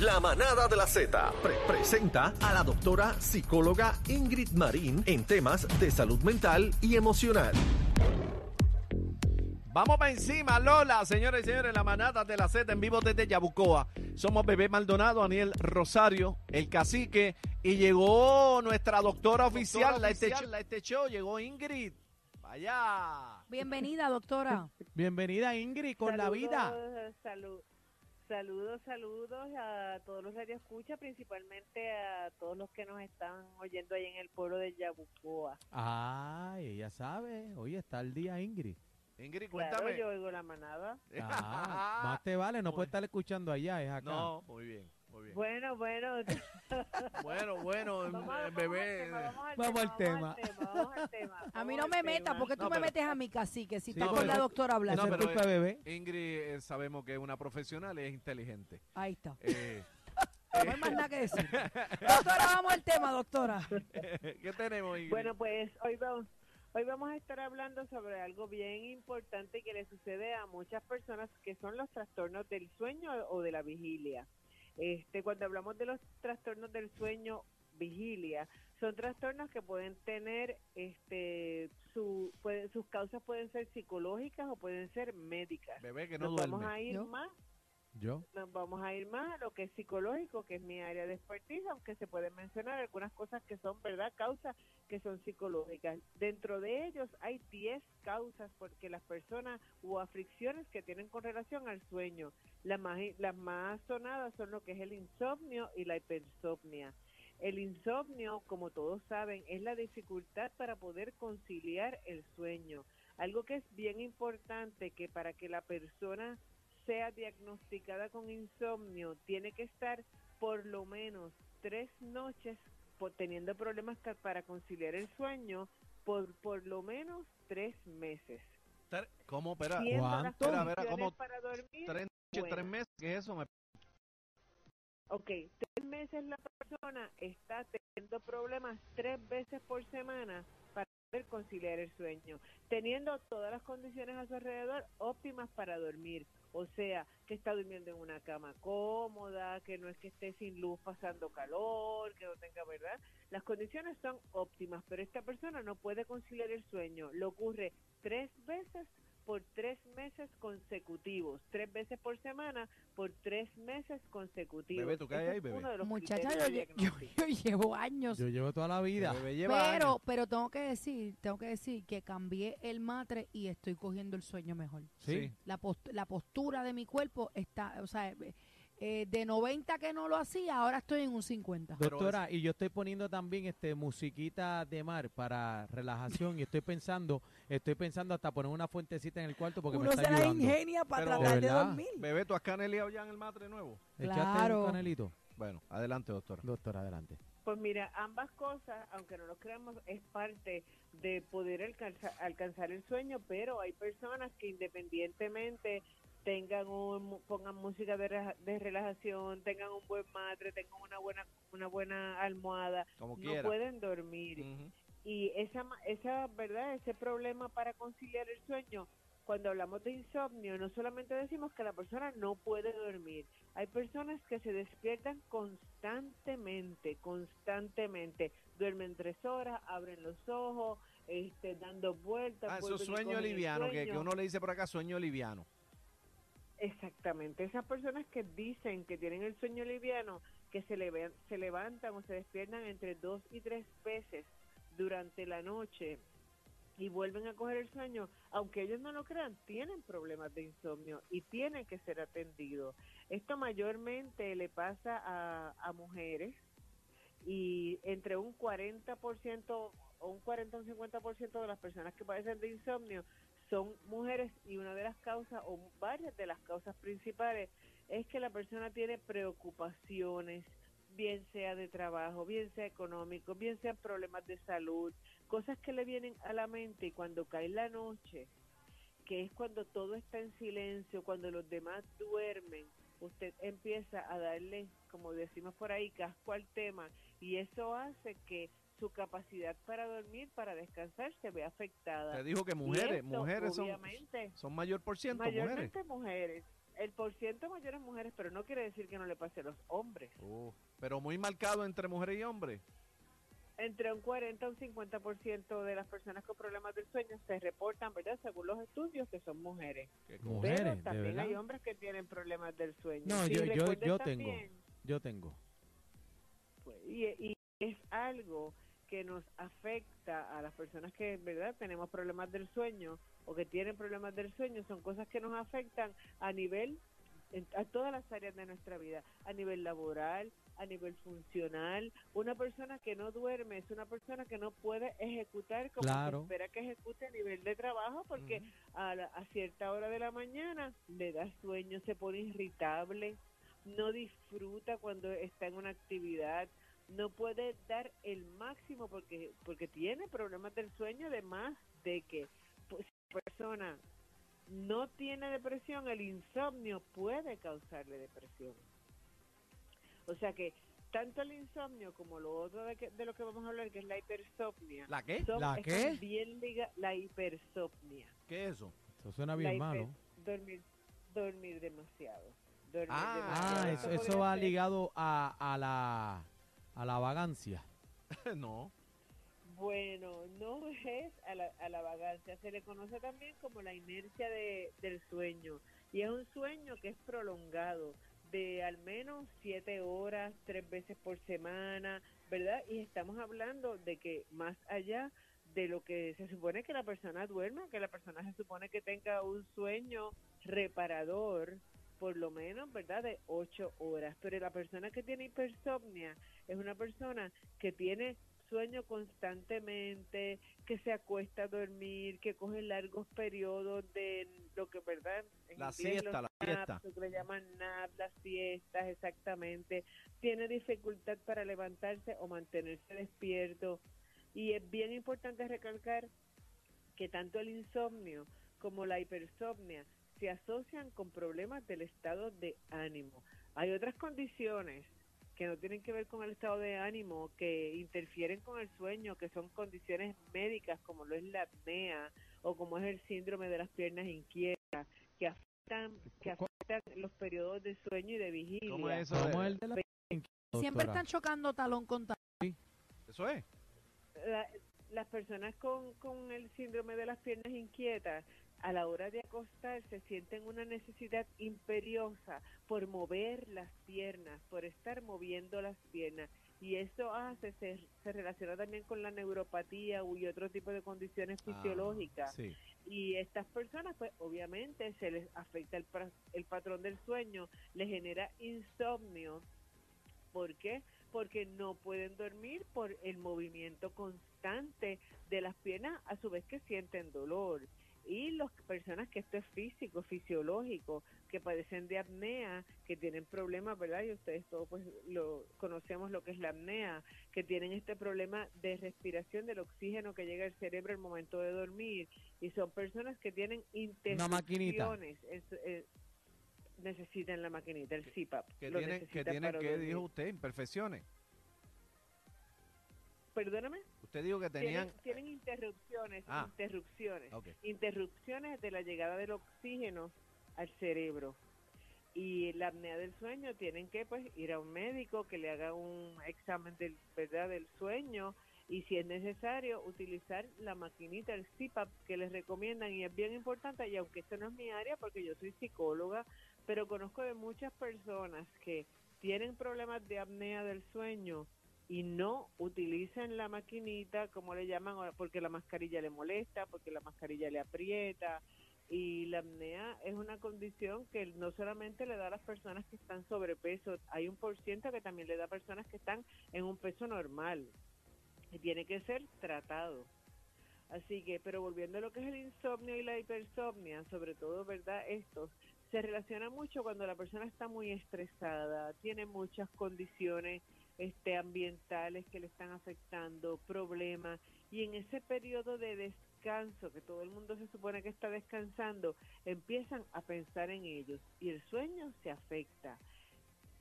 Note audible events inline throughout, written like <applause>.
La manada de la Z pre- presenta a la doctora psicóloga Ingrid Marín en temas de salud mental y emocional. Vamos para encima, Lola, señores y señores, la manada de la Z en vivo desde Yabucoa. Somos Bebé Maldonado, Daniel Rosario, el cacique, y llegó nuestra doctora oficial, la, este, la este show, llegó Ingrid. Vaya. Bienvenida, doctora. Bienvenida Ingrid con la vida. Saludos, saludos, saludos a todos los que escucha, principalmente a todos los que nos están oyendo ahí en el pueblo de Yabucoa. Ay, ella sabe, hoy está el día Ingrid. Ingrid, Claro, cuéntame. yo oigo la manada. Ah, más te vale, no puede estar escuchando allá, es acá. No, muy bien, muy bien. Bueno, bueno. <laughs> Bueno, bueno, Vamos, eh, bebé. vamos al tema, tema. vamos al tema, vamos al tema, A mí no me metas, porque tú No, me pero- metes a mi cacique si Sí, está no, con pero- la doctora hablando. No, pero bebé. Ingrid eh, sabemos que es una profesional y es inteligente. Ahí está. Eh, <laughs> No hay más nada que decir. <laughs> doctora, vamos al tema, doctora. ¿Qué tenemos, Ingrid? Bueno, pues hoy vamos, hoy vamos a estar hablando sobre algo bien importante que le sucede a muchas personas, que son los trastornos del sueño o de la vigilia. Este, cuando hablamos de los trastornos del sueño vigilia, son trastornos que pueden tener, este, su, pueden- sus causas pueden ser psicológicas o pueden ser médicas. Bebé que no Nos duerme. vamos a ir ¿Yo? más Yo. nos vamos a ir más a lo que es psicológico, que es mi área de expertise, aunque se pueden mencionar algunas cosas que son, ¿verdad?, causas que son psicológicas. Dentro de ellos hay 10 causas porque las personas o aflicciones que tienen con relación al sueño. Las más, las más sonadas son lo que es el insomnio y la hipersomnia. El insomnio, como todos saben, es la dificultad para poder conciliar el sueño. Algo que es bien importante que para que la persona sea diagnosticada con insomnio, tiene que estar por lo menos tres noches por- teniendo problemas para conciliar el sueño por por lo menos tres meses. ¿Cómo? Espera, ¿Cuánto? Espera, espera, ¿cómo? para dormir, Tres buenas. tres meses, ¿qué es eso? Me- Ok, tres meses la persona está teniendo problemas tres veces por semana para poder conciliar el sueño, teniendo todas las condiciones a su alrededor óptimas para dormir. O sea, que está durmiendo en una cama cómoda, que no es que esté sin luz pasando calor, que no tenga, ¿verdad? Las condiciones son óptimas, pero esta persona no puede conciliar el sueño. Le ocurre tres veces por tres meses consecutivos, tres veces por semana por tres meses consecutivos. Bebé, ¿tú qué hay Ese ahí, bebé? Muchacha, yo, llevo años. Yo llevo toda la vida. Años. Pero, pero tengo que decir, tengo que decir que cambié el matre y estoy cogiendo el sueño mejor. Sí. La, post- la postura de mi cuerpo está, o sea, eh, de 90 que no lo hacía, ahora estoy en un 50. Pero Doctora, y yo estoy poniendo también este musiquita de mar para relajación y estoy pensando, estoy pensando hasta poner una fuentecita en el cuarto porque Uno me se está la ayudando. ingenia para Pero- tratar ¿De verdad? dormir. Bebé, ¿tú has caneleado ya en el matre nuevo? Echaste Claro. un canelito. Bueno, adelante, doctora. Doctora, adelante. Pues mira, ambas cosas, aunque no lo creamos, es parte de poder alcanzar, alcanzar el sueño, pero hay personas que independientemente tengan un, pongan música de, relajación, tengan un buen madre, tengan una buena una buena almohada, Como no quiera. pueden dormir. Y esa, esa, ¿verdad? Ese problema para conciliar el sueño, cuando hablamos de insomnio, no solamente decimos que la persona no puede dormir. Hay personas que se despiertan constantemente, constantemente. Duermen tres horas, abren los ojos, este, dando vueltas. Ah, eso sueño liviano, que, que uno le dice por acá sueño liviano. Exactamente, esas personas que dicen que tienen el sueño liviano, que se, leve- se levantan o se despiertan entre dos y tres veces durante la noche y vuelven a coger el sueño, aunque ellos no lo crean, tienen problemas de insomnio y tienen que ser atendidos. Esto mayormente le pasa a, a mujeres y entre un 40% o un 40 o un 50% de las personas que padecen de insomnio son mujeres y una de las causas o varias de las causas principales es que la persona tiene preocupaciones, bien sea de trabajo, bien sea económico, bien sean problemas de salud, cosas que le vienen a la mente y cuando cae la noche, que es cuando todo está en silencio, cuando los demás duermen, usted empieza a darle, como decimos por ahí, casco al tema y eso hace que su capacidad para dormir, para descansar, se vea afectada. Te dijo que mujeres, esto, mujeres son, son mayor por ciento, mujeres. mayormente mujeres. El por ciento mayor es mujeres, pero no quiere decir que no le pase a los hombres. Uh, pero muy marcado entre mujeres y hombres. Entre un 40 y un 50% de las personas con problemas del sueño se reportan, ¿verdad? Según los estudios, que son mujeres. Mujeres, pero ¿de también hay hombres que tienen problemas del sueño. No, yo- yo- yo tengo. Yo tengo. pues, y, y es algo que nos afecta a las personas que, ¿verdad? Tenemos problemas del sueño o que tienen problemas del sueño, son cosas que nos afectan a nivel, en- a todas las áreas de nuestra vida, a nivel laboral, a nivel funcional. Una persona que no duerme es una persona que no puede ejecutar como Claro. se espera que ejecute a nivel de trabajo porque a, la- a cierta hora de la mañana le da sueño, se pone irritable, no disfruta cuando está en una actividad, no puede dar el máximo porque porque tiene problemas del sueño, además de que pues, si la persona no tiene depresión, el insomnio puede causarle depresión. O sea que tanto el insomnio como lo otro de, que- de lo que vamos a hablar, que es la hipersomnia, ¿La qué? son- ¿La qué? bien liga- la hipersomnia. ¿Qué es eso? Eso suena bien hiper- malo. Dormir, dormir demasiado. Dormir Ah, demasiado. Ah, eso, eso va ser- ligado a, a la a la vagancia. <laughs> no. Bueno, no es a la, a la vagancia, se le conoce también como la inercia de, del sueño. Y es un sueño que es prolongado, de al menos siete horas, tres veces por semana, ¿verdad? Y estamos hablando de que más allá de lo que se supone que la persona duerma, que la persona se supone que tenga un sueño reparador, por lo menos, ¿verdad? De ocho horas. Pero la persona que tiene hipersomnia es una persona que tiene sueño constantemente, que se acuesta a dormir, que coge largos periodos de lo que, ¿verdad? En La siesta, la siesta. naps, lo que le llaman nap, las siestas, exactamente. Tiene dificultad para levantarse o mantenerse despierto. Y es bien importante recalcar que tanto el insomnio como la hipersomnia se asocian con problemas del estado de ánimo. Hay otras condiciones que no tienen que ver con el estado de ánimo, que interfieren con el sueño, que son condiciones médicas como lo es la apnea o como es el síndrome de las piernas inquietas, que afectan, que afectan los periodos de sueño y de vigilia. ¿Cómo es eso? Como de- el de la Siempre están chocando talón con talón. Eso es. La- las personas con, con el síndrome de las piernas inquietas a la hora de acostarse sienten una necesidad imperiosa por mover las piernas, por estar moviendo las piernas. Y eso hace, se, se relaciona también con la neuropatía y otro tipo de condiciones Ah, fisiológicas. sí. Y estas personas, pues obviamente se les afecta el, el patrón del sueño, les genera insomnio. ¿Por qué? Porque no pueden dormir por el movimiento constante de las piernas, a su vez que sienten dolor. Y las personas que esto es físico, fisiológico, que padecen de apnea, que tienen problemas, ¿verdad? Y ustedes todos pues lo conocemos lo que es la apnea, que tienen este problema de respiración del oxígeno que llega al cerebro al momento de dormir y son personas que tienen Una maquinita. interrupciones en su- eh, necesitan la maquinita, el CPAP. Que lo tienen, que tienen, ¿qué dijo usted? Imperfecciones. Perdóname. Usted dijo que tenían... Tienen, tienen interrupciones, Ah. interrupciones, interrupciones de la llegada del oxígeno al cerebro. Y la apnea del sueño tienen que pues ir a un médico que le haga un examen del verdad del sueño y si es necesario utilizar la maquinita el CPAP que les recomiendan y es bien importante y aunque esto no es mi área porque yo soy psicóloga pero conozco de muchas personas que tienen problemas de apnea del sueño y no utilizan la maquinita, como le llaman, porque la mascarilla le molesta, porque la mascarilla le aprieta. Y la apnea es una condición que no solamente le da a las personas que están sobrepeso, hay un por ciento que también le da a personas que están en un peso normal. Y tiene que ser tratado. Así que, pero volviendo a lo que es el insomnio y la hipersomnia, sobre todo, ¿verdad? Estos se relaciona mucho cuando la persona está muy estresada, tiene muchas condiciones este, ambientales que le están afectando, problemas, y en ese periodo de descanso, que todo el mundo se supone que está descansando, empiezan a pensar en ellos y el sueño se afecta.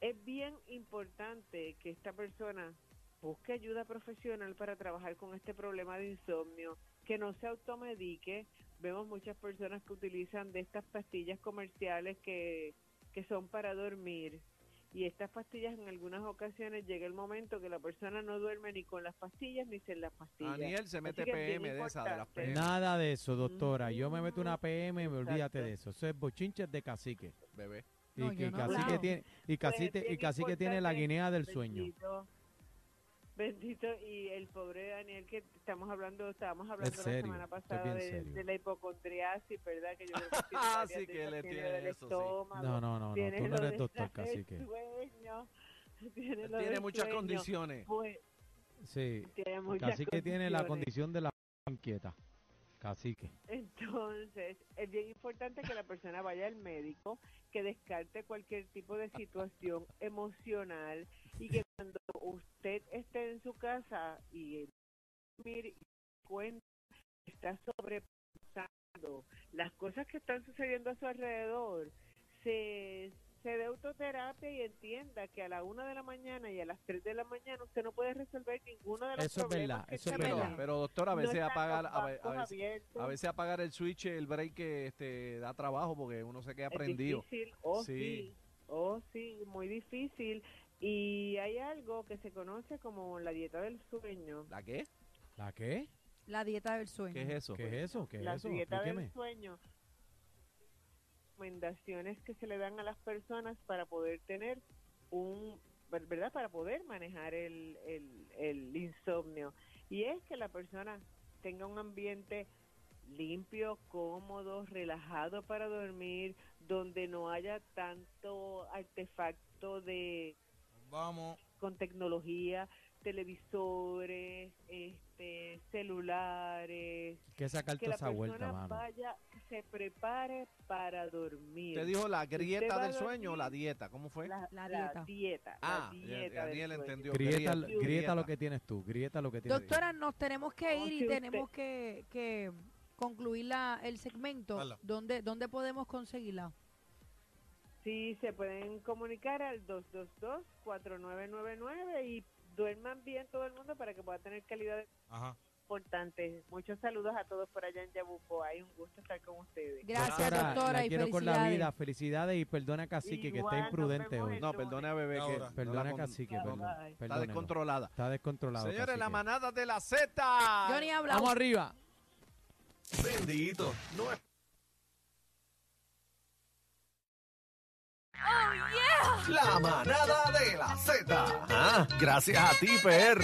Es bien importante que esta persona busque ayuda profesional para trabajar con este problema de insomnio, que no se automedique. Vemos muchas personas que utilizan de estas pastillas comerciales que, que son para dormir. Y estas pastillas en algunas ocasiones llega el momento que la persona no duerme ni con las pastillas ni sin las pastillas. Daniel se mete PM de esa, de las. PM. Nada de eso, doctora. Yo me meto una PM y me olvídate de eso. Eso es bochinches de cacique. Bebé. Y No, que no cacique tiene, y Pues cacique, es y cacique tiene la guinea del sueño. Bendito, y el pobre Daniel que estamos hablando, estábamos hablando la semana pasada de, de la hipocondriasis, ¿verdad? Que yo creo que <laughs> tiene Ah, sí que le tiene eso, sí. estómago, No, no, no, no. tiene Tú no eres doctor cacique. sueño, <laughs> tiene, muchas sueño, condiciones. pues, Sí. tiene tiene la condición de la inquieta. Cacique. Entonces, es bien importante que la persona vaya al médico, que descarte cualquier tipo de situación emocional y que <laughs> cuando usted esté en su casa y mire y se cuenta que está sobrepasando las cosas que están sucediendo a su alrededor, se, se dé autoterapia y entienda que a la una de la mañana y a las tres de la mañana usted no puede resolver ninguno de los Eso es verdad, que eso es verdad. pero doctor, a No veces están apagar, a, ve- a veces, a veces apagar el switch, el break, este, da trabajo porque uno se queda Es prendido. difícil, oh Sí. sí. oh sí, muy difícil. Y hay algo que se conoce como la dieta del sueño. ¿La qué? ¿La qué? La dieta del sueño. ¿Qué es eso? ¿Qué es eso? ¿Qué es la eso? dieta Explíqueme. del sueño. Recomendaciones que se le dan a las personas para poder tener un, ver- ¿verdad? Para poder manejar el, el, el insomnio. Y es que la persona tenga un ambiente limpio, cómodo, relajado para dormir, donde no haya tanto artefacto de Vamos. con tecnología, televisores, este, celulares, Que sacar que toda la esa persona vuelta, mano. vaya, se prepare para dormir. Usted dijo la grieta del sueño o la dieta, ¿cómo fue? La, La la dieta. dieta. ah, la dieta sueño. entendió. Grieta, grieta, grieta lo que tienes tú, grieta lo que tienes tú. Doctora, nos tenemos que ir y usted- tenemos que, que concluir la, el segmento. ¿Dónde, ¿Dónde podemos conseguirla? Sí, se pueden comunicar al 222-4999 y duerman bien todo el mundo para que pueda tener calidad de Ajá. importante. Muchos saludos a todos por allá en Yabuco. Hay un gusto estar con ustedes. Gracias, doctora, la y quiero con la felicidades. vida. Felicidades y perdona a Cacique que está imprudente hoy. No, perdone a bebé que Ahora. no Perdona a con- Cacique, está descontrolada. Está descontrolado. Señores, la manada de la Z. Yo ni. Vamos arriba. Bendito. No es Oh, yeah. La manada de la Z. Ah, gracias a ti, PR.